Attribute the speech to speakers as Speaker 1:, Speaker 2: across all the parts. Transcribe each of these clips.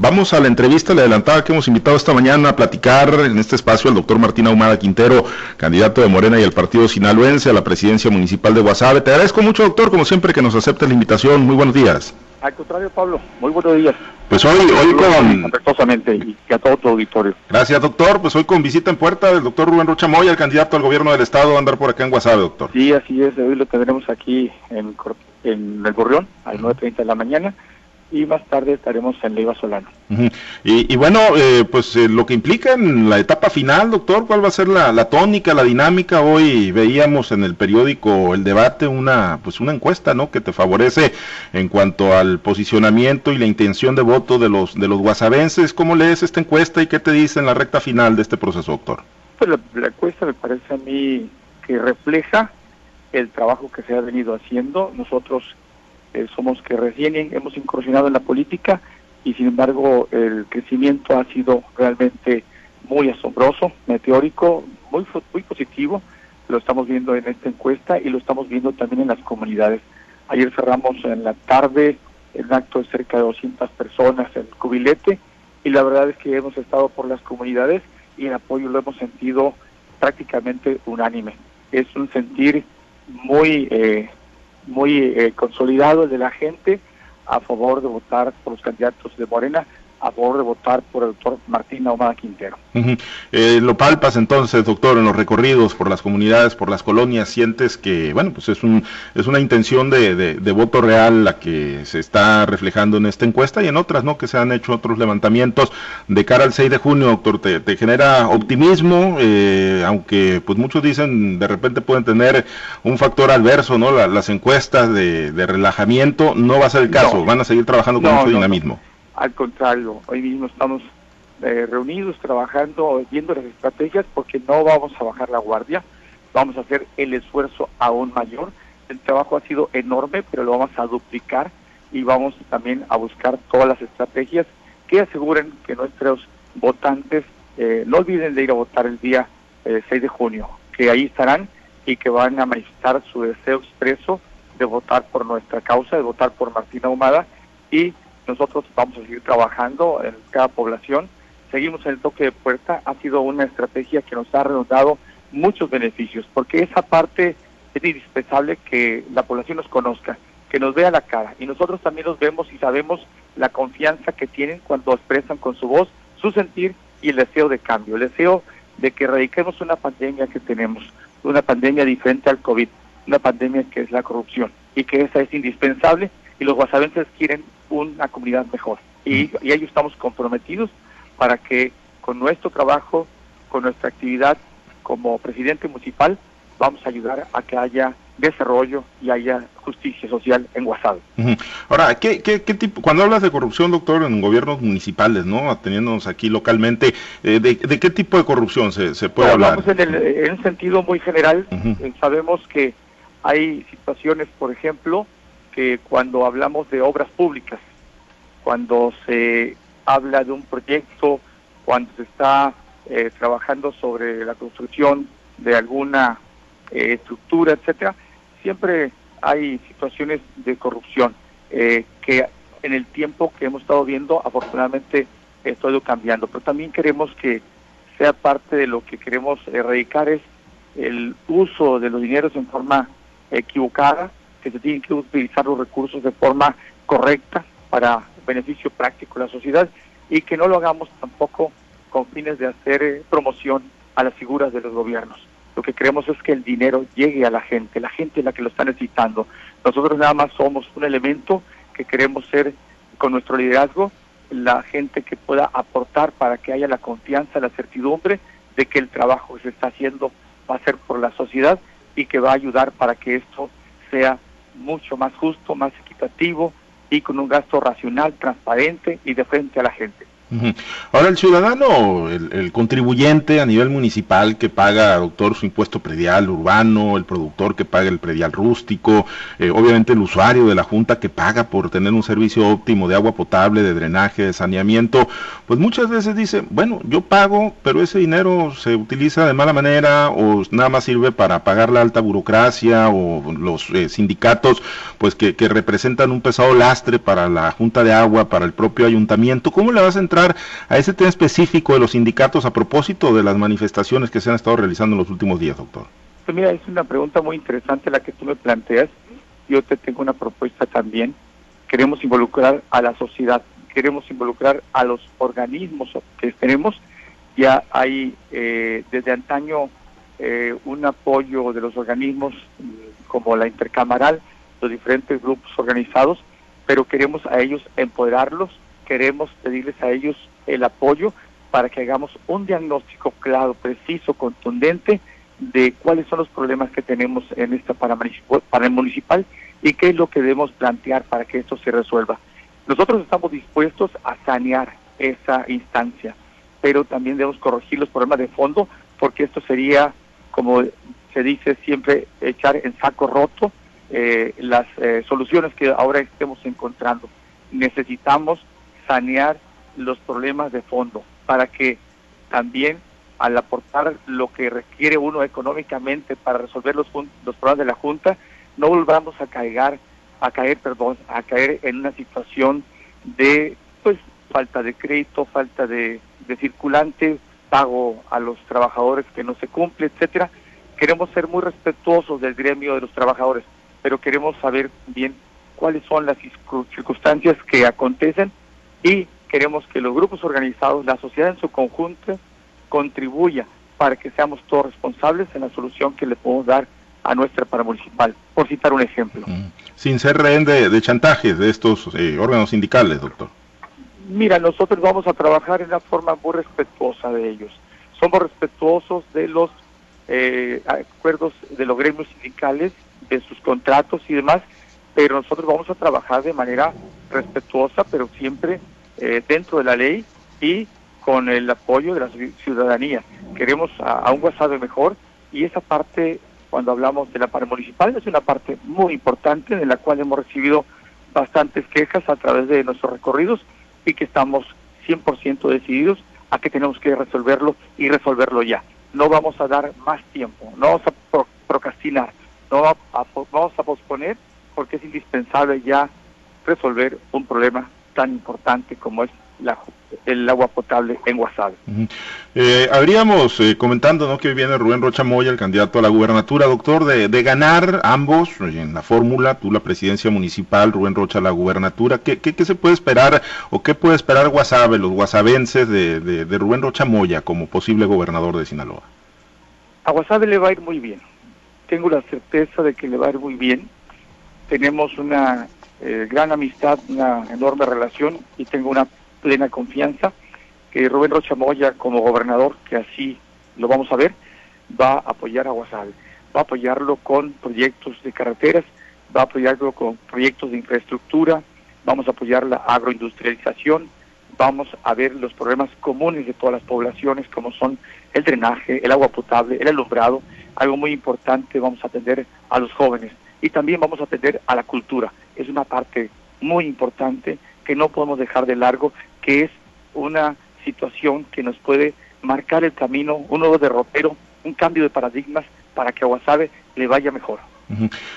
Speaker 1: Vamos a la entrevista, le adelantaba que hemos invitado esta mañana a platicar en este espacio al doctor Martín Ahumada Quintero, candidato de Morena y el partido sinaloense a la presidencia municipal de Guasave. Te agradezco mucho, doctor, como siempre, que nos acepte la invitación. Muy buenos días.
Speaker 2: Al contrario, Pablo, muy buenos días.
Speaker 1: Pues hoy, hoy con...
Speaker 2: y a todo tu auditorio.
Speaker 1: Gracias, doctor. Pues hoy con visita en puerta del doctor Rubén Rocha Moya, el candidato al gobierno del estado, a andar por acá en Guasave, doctor.
Speaker 2: Sí, así es. Hoy lo tendremos aquí en, en el Gorrión, a las 9.30 de la mañana y más tarde estaremos en Leiva Solano.
Speaker 1: y, bueno, eh, pues eh, lo que implica en la etapa final, doctor, ¿cuál va a ser la, tónica, la dinámica? Hoy veíamos en el periódico El Debate una, pues una encuesta, ¿no? Que te favorece en cuanto al posicionamiento y la intención de voto de los, de los guasavenses. ¿Cómo lees esta encuesta y qué te dice en la recta final de este proceso, doctor?
Speaker 2: Pues la, la encuesta me parece a mí que refleja el trabajo que se ha venido haciendo. Nosotros eh, somos que recién hemos incursionado en la política y sin embargo el crecimiento ha sido realmente muy asombroso, meteórico, muy, muy positivo. Lo estamos viendo en esta encuesta y lo estamos viendo también en las comunidades. Ayer cerramos en la tarde el acto de cerca de 200 personas en Cubilete y la verdad es que hemos estado por las comunidades y el apoyo lo hemos sentido prácticamente unánime. Es un sentir muy eh, muy eh, consolidado el de la gente a favor de votar por los candidatos de Morena a favor de votar por el doctor Martín Ahumada Quintero.
Speaker 1: Eh, lo palpas entonces, doctor, en los recorridos por las comunidades, por las colonias, sientes que, bueno, pues es, un, es una intención de, de, voto real la que se está reflejando en esta encuesta y en otras, ¿no? Que se han hecho otros levantamientos de cara al 6 de junio, doctor. ¿Te, genera optimismo? Eh, aunque, pues muchos dicen, de repente pueden tener un factor adverso, ¿no? las encuestas de, relajamiento, no va a ser el caso, van a seguir trabajando con mucho dinamismo.
Speaker 2: Al contrario, hoy mismo estamos eh, reunidos trabajando, viendo las estrategias porque no vamos a bajar la guardia, vamos a hacer el esfuerzo aún mayor. El trabajo ha sido enorme, pero lo vamos a duplicar y vamos también a buscar todas las estrategias que aseguren que nuestros votantes eh, no olviden de ir a votar el día 6 eh, de junio, que ahí estarán y que van a manifestar su deseo expreso de votar por nuestra causa, de votar por Martina Humada y nosotros vamos a seguir trabajando en cada población. Seguimos en el toque de puerta. Ha sido una estrategia que nos ha redundado muchos beneficios, porque esa parte es indispensable que la población nos conozca, que nos vea la cara. Y nosotros también los vemos y sabemos la confianza que tienen cuando expresan con su voz su sentir y el deseo de cambio, el deseo de que erradiquemos una pandemia que tenemos, una pandemia diferente al COVID, una pandemia que es la corrupción y que esa es indispensable y los guasavenses quieren una comunidad mejor. Y, y ellos estamos comprometidos para que con nuestro trabajo, con nuestra actividad como presidente municipal, vamos a ayudar a que haya desarrollo y haya justicia social en Guasave.
Speaker 1: Ahora, ¿qué, qué, qué, tipo, cuando hablas de corrupción, doctor, en gobiernos municipales, ¿no? Teniéndonos aquí localmente, eh, de, qué tipo de corrupción se, se puede hablar?
Speaker 2: En, en, un sentido muy general, eh, sabemos que hay situaciones, por ejemplo, cuando hablamos de obras públicas, cuando se habla de un proyecto, cuando se está eh, trabajando sobre la construcción de alguna eh, estructura, etcétera, siempre hay situaciones de corrupción eh, que en el tiempo que hemos estado viendo, afortunadamente, esto ha ido cambiando. Pero también queremos que sea parte de lo que queremos erradicar es el uso de los dineros en forma equivocada que se tienen que utilizar los recursos de forma correcta para beneficio práctico de la sociedad y que no lo hagamos tampoco con fines de hacer eh, promoción a las figuras de los gobiernos. Lo que queremos es que el dinero llegue a la gente, la gente es la que lo está necesitando. Nosotros nada más somos un elemento que queremos ser con nuestro liderazgo, la gente que pueda aportar para que haya la confianza, la certidumbre de que el trabajo que se está haciendo va a ser por la sociedad y que va a ayudar para que esto sea mucho más justo, más equitativo y con un gasto racional, transparente y de frente a la gente.
Speaker 1: Ahora, el ciudadano, el, contribuyente a nivel municipal que paga, doctor, su impuesto predial urbano, el productor que paga el predial rústico, eh, obviamente el usuario de la Junta que paga por tener un servicio óptimo de agua potable, de drenaje, de saneamiento, pues muchas veces dice, bueno, yo pago, pero ese dinero se utiliza de mala manera o nada más sirve para pagar la alta burocracia o los eh, sindicatos, pues que, que representan un pesado lastre para la Junta de Agua, para el propio ayuntamiento. ¿Cómo le vas a entrar? A ese tema específico de los sindicatos a propósito de las manifestaciones que se han estado realizando en los últimos días, doctor?
Speaker 2: Pues mira, es una pregunta muy interesante la que tú me planteas. Yo te tengo una propuesta también. Queremos involucrar a la sociedad, queremos involucrar a los organismos que tenemos. Ya hay eh, desde antaño eh, un apoyo de los organismos mm, como la intercamaral, los diferentes grupos organizados, pero queremos a ellos empoderarlos, queremos pedirles a ellos el apoyo para que hagamos un diagnóstico claro, preciso, contundente de cuáles son los problemas que tenemos en esta para el municipal y qué es lo que debemos plantear para que esto se resuelva. Nosotros estamos dispuestos a sanear esa instancia, pero también debemos corregir los problemas de fondo porque esto sería, como se dice siempre, echar en saco roto eh, las eh, soluciones que ahora estemos encontrando. Necesitamos sanear los problemas de fondo para que también al aportar lo que requiere uno económicamente para resolver los, los problemas de la Junta, no volvamos a caer, a caer, perdón, a caer en una situación de pues falta de crédito, falta de, de circulante, pago a los trabajadores que no se cumple, etcétera. Queremos ser muy respetuosos del gremio de los trabajadores, pero queremos saber bien cuáles son las circunstancias que acontecen y queremos que los grupos organizados, la sociedad en su conjunto, contribuya para que seamos todos responsables en la solución que le podemos dar a nuestra paramunicipal, por citar un ejemplo. Mm.
Speaker 1: Sin ser rehén de, de chantajes de estos eh, órganos sindicales, doctor.
Speaker 2: Mira, nosotros vamos a trabajar en una forma muy respetuosa de ellos. Somos respetuosos de los eh, acuerdos de los gremios sindicales, de sus contratos y demás, pero nosotros vamos a trabajar de manera respetuosa, pero siempre eh, dentro de la ley y con el apoyo de la ciudadanía. Queremos a, un WhatsApp mejor y esa parte, cuando hablamos de la parte municipal, es una parte muy importante en la cual hemos recibido bastantes quejas a través de nuestros recorridos y que estamos 100% decididos a que tenemos que resolverlo y resolverlo ya. No vamos a dar más tiempo, no vamos a procrastinar, no vamos a posponer porque es indispensable ya resolver un problema tan importante como es la, el agua potable en Guasave.
Speaker 1: Eh, habríamos, eh, comentando ¿no? que hoy viene Rubén Rocha Moya, el candidato a la gubernatura, doctor, de, de ganar ambos en la fórmula, tú la presidencia municipal, Rubén Rocha la gubernatura, ¿qué, qué, se puede esperar o qué puede esperar Guasave, los guasavenses de, de, de Rubén Rocha Moya como posible gobernador de Sinaloa?
Speaker 2: A Guasave le va a ir muy bien, tengo la certeza de que le va a ir muy bien, tenemos una eh, gran amistad, una enorme relación y tengo una plena confianza que Rubén Rocha Moya como gobernador, que así lo vamos a ver, va a apoyar a Guasave, va a apoyarlo con proyectos de carreteras, va a apoyarlo con proyectos de infraestructura, vamos a apoyar la agroindustrialización, vamos a ver los problemas comunes de todas las poblaciones como son el drenaje, el agua potable, el alumbrado, algo muy importante, vamos a atender a los jóvenes y también vamos a atender a la cultura. Es una parte muy importante que no podemos dejar de largo, que es una situación que nos puede marcar el camino, un nuevo derrotero, un cambio de paradigmas para que a Guasave le vaya mejor.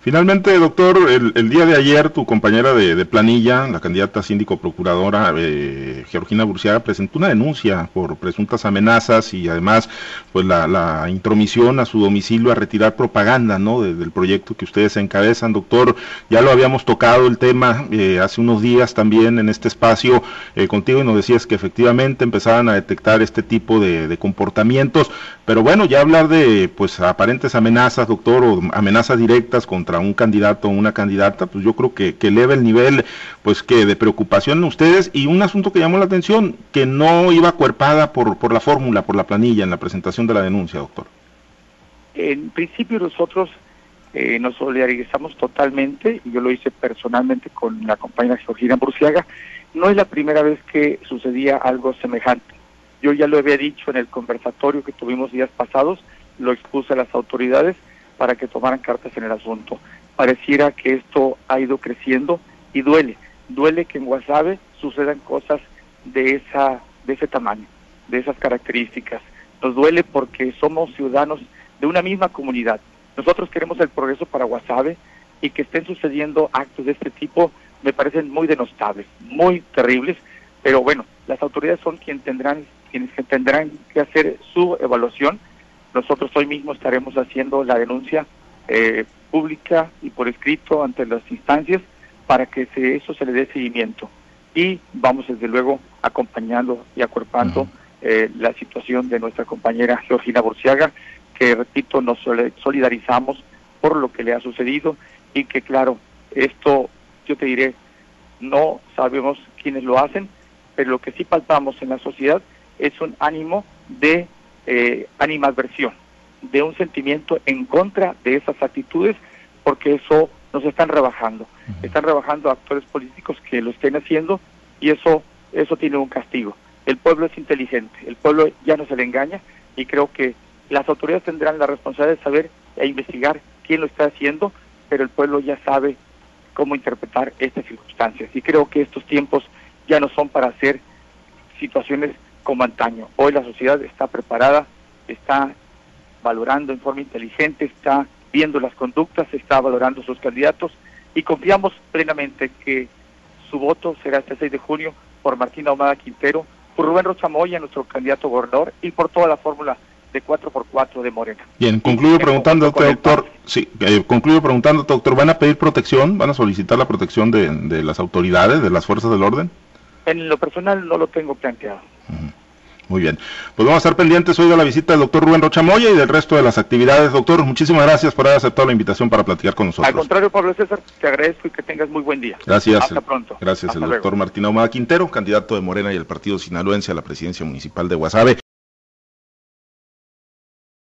Speaker 1: Finalmente, doctor, el, día de ayer tu compañera de, planilla, la candidata síndico procuradora eh, Georgina Burciaga, presentó una denuncia por presuntas amenazas y además pues la, intromisión a su domicilio a retirar propaganda ¿no? del proyecto que ustedes encabezan. Doctor, ya lo habíamos tocado el tema eh, hace unos días también en este espacio eh, contigo y nos decías que efectivamente empezaban a detectar este tipo de, de comportamientos, pero bueno, ya hablar de pues aparentes amenazas, doctor, o amenazas directas contra un candidato o una candidata, pues yo creo que, que eleva el nivel pues que de preocupación en ustedes y un asunto que llamó la atención, que no iba cuerpada por, por la fórmula, por la planilla en la presentación de la denuncia, doctor.
Speaker 2: En principio nosotros eh, nos solidarizamos totalmente, y yo lo hice personalmente con la compañera Georgina Burciaga, no es la primera vez que sucedía algo semejante. Yo ya lo había dicho en el conversatorio que tuvimos días pasados, lo expuse a las autoridades para que tomaran cartas en el asunto. Pareciera que esto ha ido creciendo y duele, duele que en Guasave sucedan cosas de esa de ese tamaño, de esas características. Nos duele porque somos ciudadanos de una misma comunidad. Nosotros queremos el progreso para Guasave y que estén sucediendo actos de este tipo me parecen muy denostables, muy terribles, pero bueno, las autoridades son quien tendrán, quienes tendrán que hacer su evaluación. Nosotros hoy mismo estaremos haciendo la denuncia eh, pública y por escrito ante las instancias para que se, eso se le dé seguimiento. Y vamos desde luego acompañando y acuerpando eh, la situación de nuestra compañera Georgina Borciaga, que repito, nos solidarizamos por lo que le ha sucedido y que claro, esto yo te diré, no sabemos quiénes lo hacen, pero lo que sí palpamos en la sociedad es un ánimo de eh, animadversión, de un sentimiento en contra de esas actitudes, porque eso nos están rebajando. Están rebajando a actores políticos que lo estén haciendo y eso, eso tiene un castigo. El pueblo es inteligente, el pueblo ya no se le engaña y creo que las autoridades tendrán la responsabilidad de saber e investigar quién lo está haciendo, pero el pueblo ya sabe cómo interpretar estas circunstancias. Y creo que estos tiempos ya no son para hacer situaciones como antaño. Hoy la sociedad está preparada, está valorando en forma inteligente, está viendo las conductas, está valorando sus candidatos y confiamos plenamente que su voto será este 6 de junio por Martín Ahumada Quintero, por Rubén Rocha Moya, nuestro candidato gobernador, y por toda la fórmula de 4x4 de Morena.
Speaker 1: Bien, concluyo preguntándote, doctor, sí, eh, concluyo preguntándote, doctor, ¿van a pedir protección? ¿Van a solicitar la protección de, las autoridades, de las fuerzas del orden?
Speaker 2: En lo personal no lo tengo planteado.
Speaker 1: Muy bien. Pues vamos a estar pendientes hoy de la visita del doctor Rubén Rochamoya y del resto de las actividades. Doctor, muchísimas gracias por haber aceptado la invitación para platicar con nosotros.
Speaker 2: Al contrario, Pablo César, te agradezco y que tengas muy buen día.
Speaker 1: Gracias.
Speaker 2: Hasta pronto.
Speaker 1: Gracias, el doctor Martín Ahumada Quintero, candidato de Morena y el Partido Sinaloense a la presidencia municipal de Guasave.